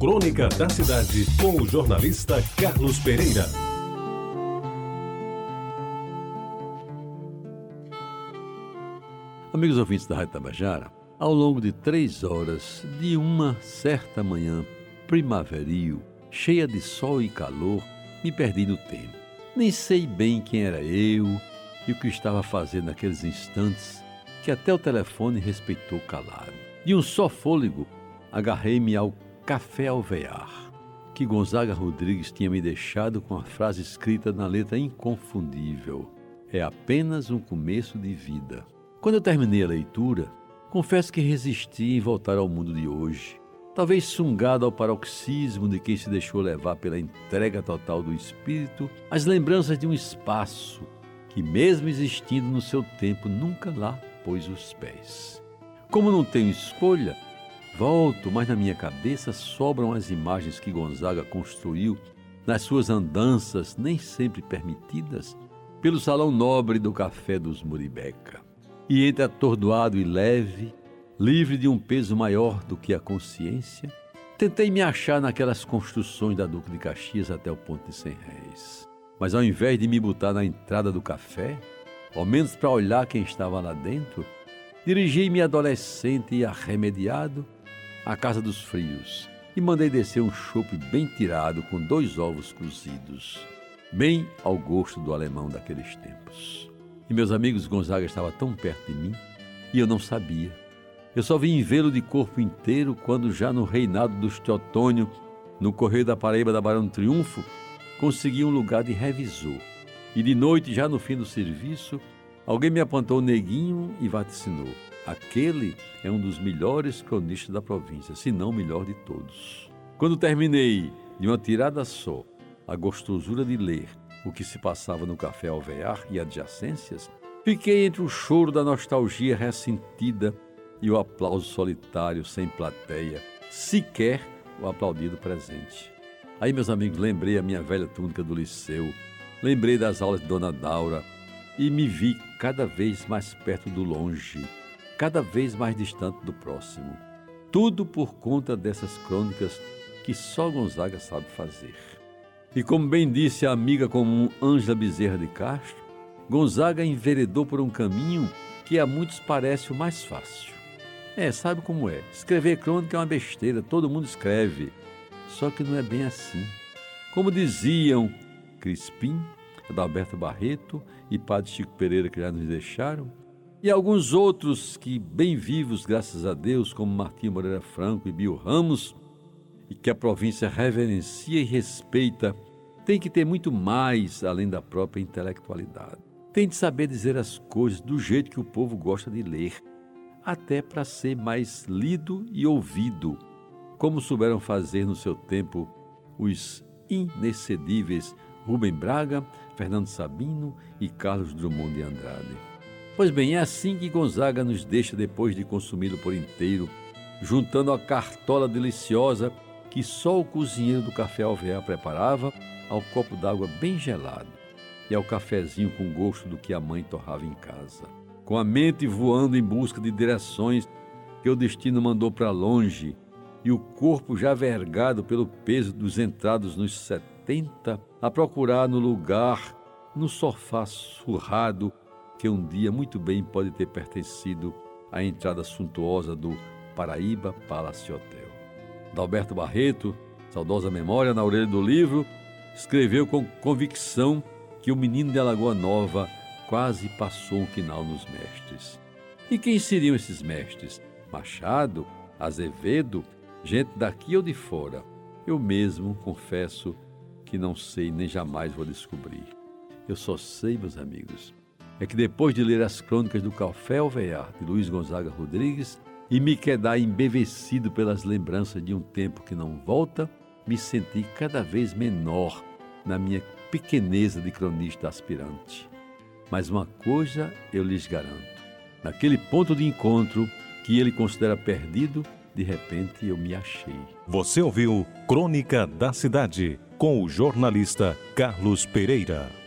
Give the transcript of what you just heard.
Crônica da Cidade, com o jornalista Carlos Pereira. Amigos ouvintes da Rádio Tabajara, ao longo de três horas de uma certa manhã primaveril, cheia de sol e calor, me perdi no tempo. Nem sei bem quem era eu e o que estava fazendo naqueles instantes que até o telefone respeitou calado. De um só fôlego, agarrei-me ao café alvear, que Gonzaga Rodrigues tinha me deixado com a frase escrita na letra inconfundível: É apenas um começo de vida. Quando eu terminei a leitura, confesso que resisti em voltar ao mundo de hoje. Talvez sungado ao paroxismo de quem se deixou levar pela entrega total do espírito, as lembranças de um espaço que, mesmo existindo no seu tempo, nunca lá pôs os pés. Como não tenho escolha, volto, mas na minha cabeça sobram as imagens que Gonzaga construiu nas suas andanças, nem sempre permitidas, pelo salão nobre do Café dos Muribeca. E entre atordoado e leve, livre de um peso maior do que a consciência, tentei me achar naquelas construções da Duque de Caxias até o ponto de cem réis. Mas ao invés de me botar na entrada do café, ao menos para olhar quem estava lá dentro, dirigi-me adolescente e arremediado à casa dos frios e mandei descer um chope bem tirado com dois ovos cozidos, bem ao gosto do alemão daqueles tempos. E meus amigos Gonzaga estava tão perto de mim e eu não sabia. Eu só vim vê-lo de corpo inteiro quando já no reinado dos Teotônio, no Correio da Paraíba da Barão Triunfo, consegui um lugar de revisor e de noite, já no fim do serviço, alguém me apontou o neguinho e vaticinou. Aquele é um dos melhores cronistas da província, se não o melhor de todos. Quando terminei de uma tirada só a gostosura de ler o que se passava no café alvear e adjacências, fiquei entre o choro da nostalgia ressentida e o aplauso solitário sem plateia, sequer o aplaudido presente. Aí, meus amigos, lembrei a minha velha túnica do liceu, Lembrei das aulas de Dona Daura e me vi cada vez mais perto do longe, cada vez mais distante do próximo. Tudo por conta dessas crônicas que só Gonzaga sabe fazer. E como bem disse a amiga comum Ângela Bezerra de Castro, Gonzaga enveredou por um caminho que a muitos parece o mais fácil. É, sabe como é? Escrever crônica é uma besteira, todo mundo escreve. Só que não é bem assim. Como diziam Crispim, Adalberto Barreto e Padre Chico Pereira, que já nos deixaram, e alguns outros que, bem vivos, graças a Deus, como Martinho Moreira Franco e Bio Ramos, e que a província reverencia e respeita, tem que ter muito mais além da própria intelectualidade. Tem de saber dizer as coisas do jeito que o povo gosta de ler, até para ser mais lido e ouvido, como souberam fazer no seu tempo os inexcedíveis Rubem Braga, Fernando Sabino e Carlos Drummond de Andrade. Pois bem, é assim que Gonzaga nos deixa depois de consumido por inteiro, juntando a cartola deliciosa que só o cozinheiro do café alvear preparava ao copo d'água bem gelado e ao cafezinho com gosto do que a mãe torrava em casa. Com a mente voando em busca de direções que o destino mandou para longe e o corpo já vergado pelo peso dos entrados nos 70 a procurar no lugar, no sofá surrado, que um dia muito bem pode ter pertencido à entrada suntuosa do Paraíba Palace Hotel. Dalberto Barreto, saudosa memória na orelha do livro, escreveu com convicção que o menino de Alagoa Nova quase passou um quinal nos mestres. E quem seriam esses mestres? Machado, Azevedo, gente daqui ou de fora? Eu mesmo, confesso, que não sei nem jamais vou descobrir. Eu só sei, meus amigos, é que depois de ler as crônicas do Café Alvear de Luiz Gonzaga Rodrigues e me quedar embevecido pelas lembranças de um tempo que não volta, me senti cada vez menor na minha pequeneza de cronista aspirante. Mas uma coisa eu lhes garanto: naquele ponto de encontro que ele considera perdido, de repente eu me achei. Você ouviu Crônica da Cidade com o jornalista Carlos Pereira.